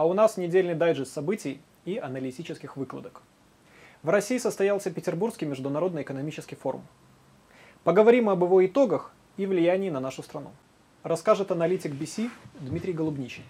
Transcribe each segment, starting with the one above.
А у нас недельный дайджест событий и аналитических выкладок. В России состоялся Петербургский международный экономический форум. Поговорим об его итогах и влиянии на нашу страну. Расскажет аналитик BC Дмитрий Голубничий.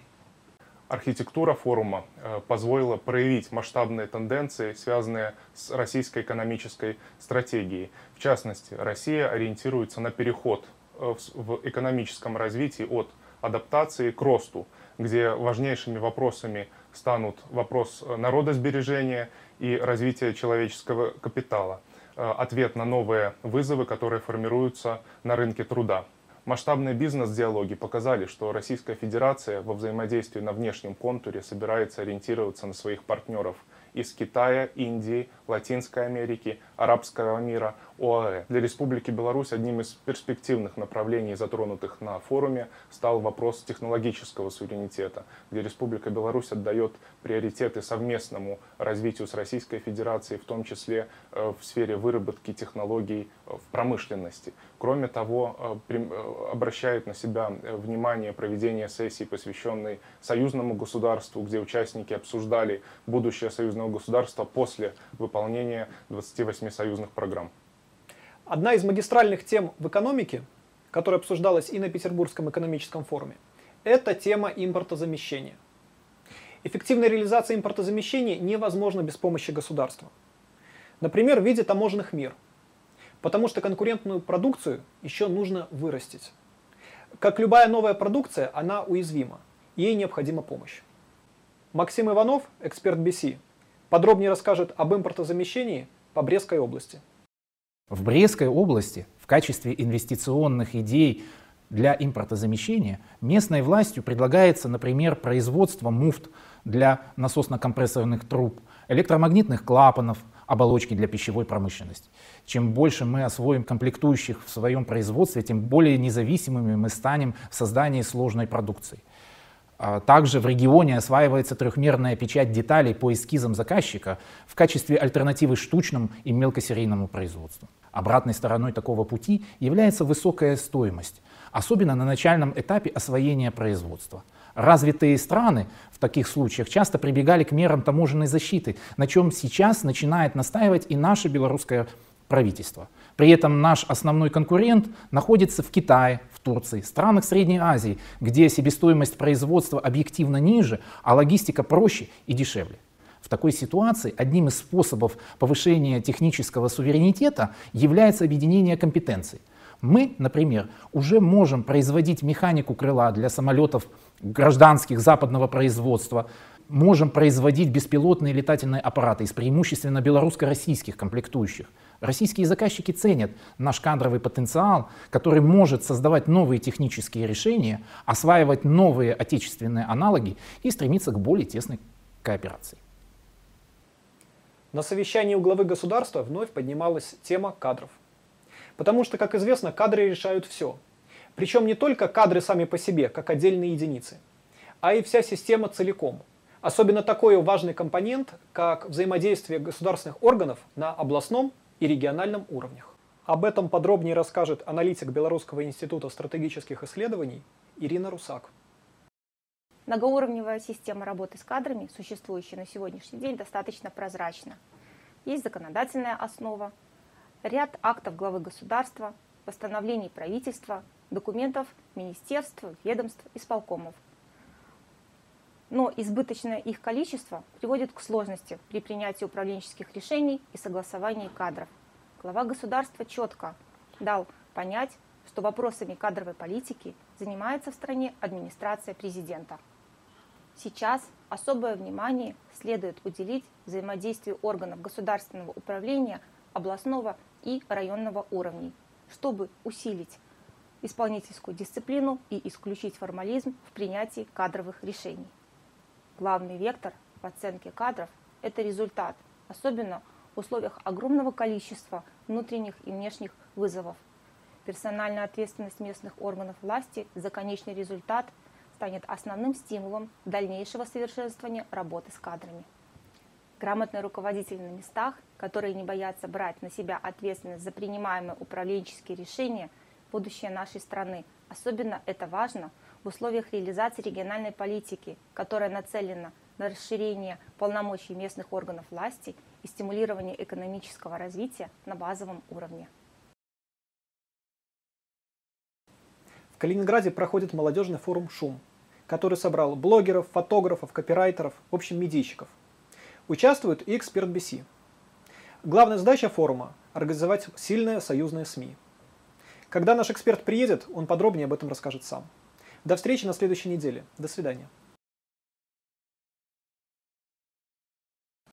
Архитектура форума э, позволила проявить масштабные тенденции, связанные с российской экономической стратегией. В частности, Россия ориентируется на переход э, в экономическом развитии от адаптации к росту, где важнейшими вопросами станут вопрос народосбережения и развития человеческого капитала, э, ответ на новые вызовы, которые формируются на рынке труда. Масштабные бизнес-диалоги показали, что Российская Федерация во взаимодействии на внешнем контуре собирается ориентироваться на своих партнеров из Китая, Индии, Латинской Америки, Арабского мира, ОАЭ. Для Республики Беларусь одним из перспективных направлений, затронутых на форуме, стал вопрос технологического суверенитета, где Республика Беларусь отдает приоритеты совместному развитию с Российской Федерацией, в том числе э, в сфере выработки технологий э, в промышленности. Кроме того, э, обращает на себя внимание проведение сессии, посвященной союзному государству, где участники обсуждали будущее союзного государства после выполнения 28 союзных программ. Одна из магистральных тем в экономике, которая обсуждалась и на Петербургском экономическом форуме, это тема импортозамещения. Эффективная реализация импортозамещения невозможна без помощи государства. Например, в виде таможенных мер. Потому что конкурентную продукцию еще нужно вырастить. Как любая новая продукция, она уязвима. Ей необходима помощь. Максим Иванов, эксперт BC, подробнее расскажет об импортозамещении по Брестской области. В Брестской области в качестве инвестиционных идей для импортозамещения местной властью предлагается, например, производство муфт для насосно-компрессорных труб, электромагнитных клапанов, оболочки для пищевой промышленности. Чем больше мы освоим комплектующих в своем производстве, тем более независимыми мы станем в создании сложной продукции. А также в регионе осваивается трехмерная печать деталей по эскизам заказчика в качестве альтернативы штучному и мелкосерийному производству. Обратной стороной такого пути является высокая стоимость, особенно на начальном этапе освоения производства. Развитые страны в таких случаях часто прибегали к мерам таможенной защиты, на чем сейчас начинает настаивать и наше белорусское правительство. При этом наш основной конкурент находится в Китае, в Турции, странах Средней Азии, где себестоимость производства объективно ниже, а логистика проще и дешевле. В такой ситуации одним из способов повышения технического суверенитета является объединение компетенций. Мы, например, уже можем производить механику крыла для самолетов гражданских западного производства, можем производить беспилотные летательные аппараты из преимущественно белорусско-российских комплектующих. Российские заказчики ценят наш кадровый потенциал, который может создавать новые технические решения, осваивать новые отечественные аналоги и стремиться к более тесной кооперации. На совещании у главы государства вновь поднималась тема кадров. Потому что, как известно, кадры решают все. Причем не только кадры сами по себе, как отдельные единицы, а и вся система целиком. Особенно такой важный компонент, как взаимодействие государственных органов на областном и региональном уровнях. Об этом подробнее расскажет аналитик Белорусского института стратегических исследований Ирина Русак. Многоуровневая система работы с кадрами, существующая на сегодняшний день, достаточно прозрачна. Есть законодательная основа, ряд актов главы государства, постановлений правительства, документов министерств, ведомств, исполкомов. Но избыточное их количество приводит к сложности при принятии управленческих решений и согласовании кадров. Глава государства четко дал понять, что вопросами кадровой политики занимается в стране администрация президента. Сейчас особое внимание следует уделить взаимодействию органов государственного управления областного и районного уровней, чтобы усилить исполнительскую дисциплину и исключить формализм в принятии кадровых решений. Главный вектор в оценке кадров – это результат, особенно в условиях огромного количества внутренних и внешних вызовов. Персональная ответственность местных органов власти за конечный результат станет основным стимулом дальнейшего совершенствования работы с кадрами. Грамотные руководители на местах, которые не боятся брать на себя ответственность за принимаемые управленческие решения, будущее нашей страны. Особенно это важно в условиях реализации региональной политики, которая нацелена на расширение полномочий местных органов власти и стимулирование экономического развития на базовом уровне. В Калининграде проходит молодежный форум «Шум», который собрал блогеров, фотографов, копирайтеров, в общем, медийщиков. Участвует и эксперт BC. Главная задача форума – организовать сильное союзное СМИ. Когда наш эксперт приедет, он подробнее об этом расскажет сам. До встречи на следующей неделе. До свидания.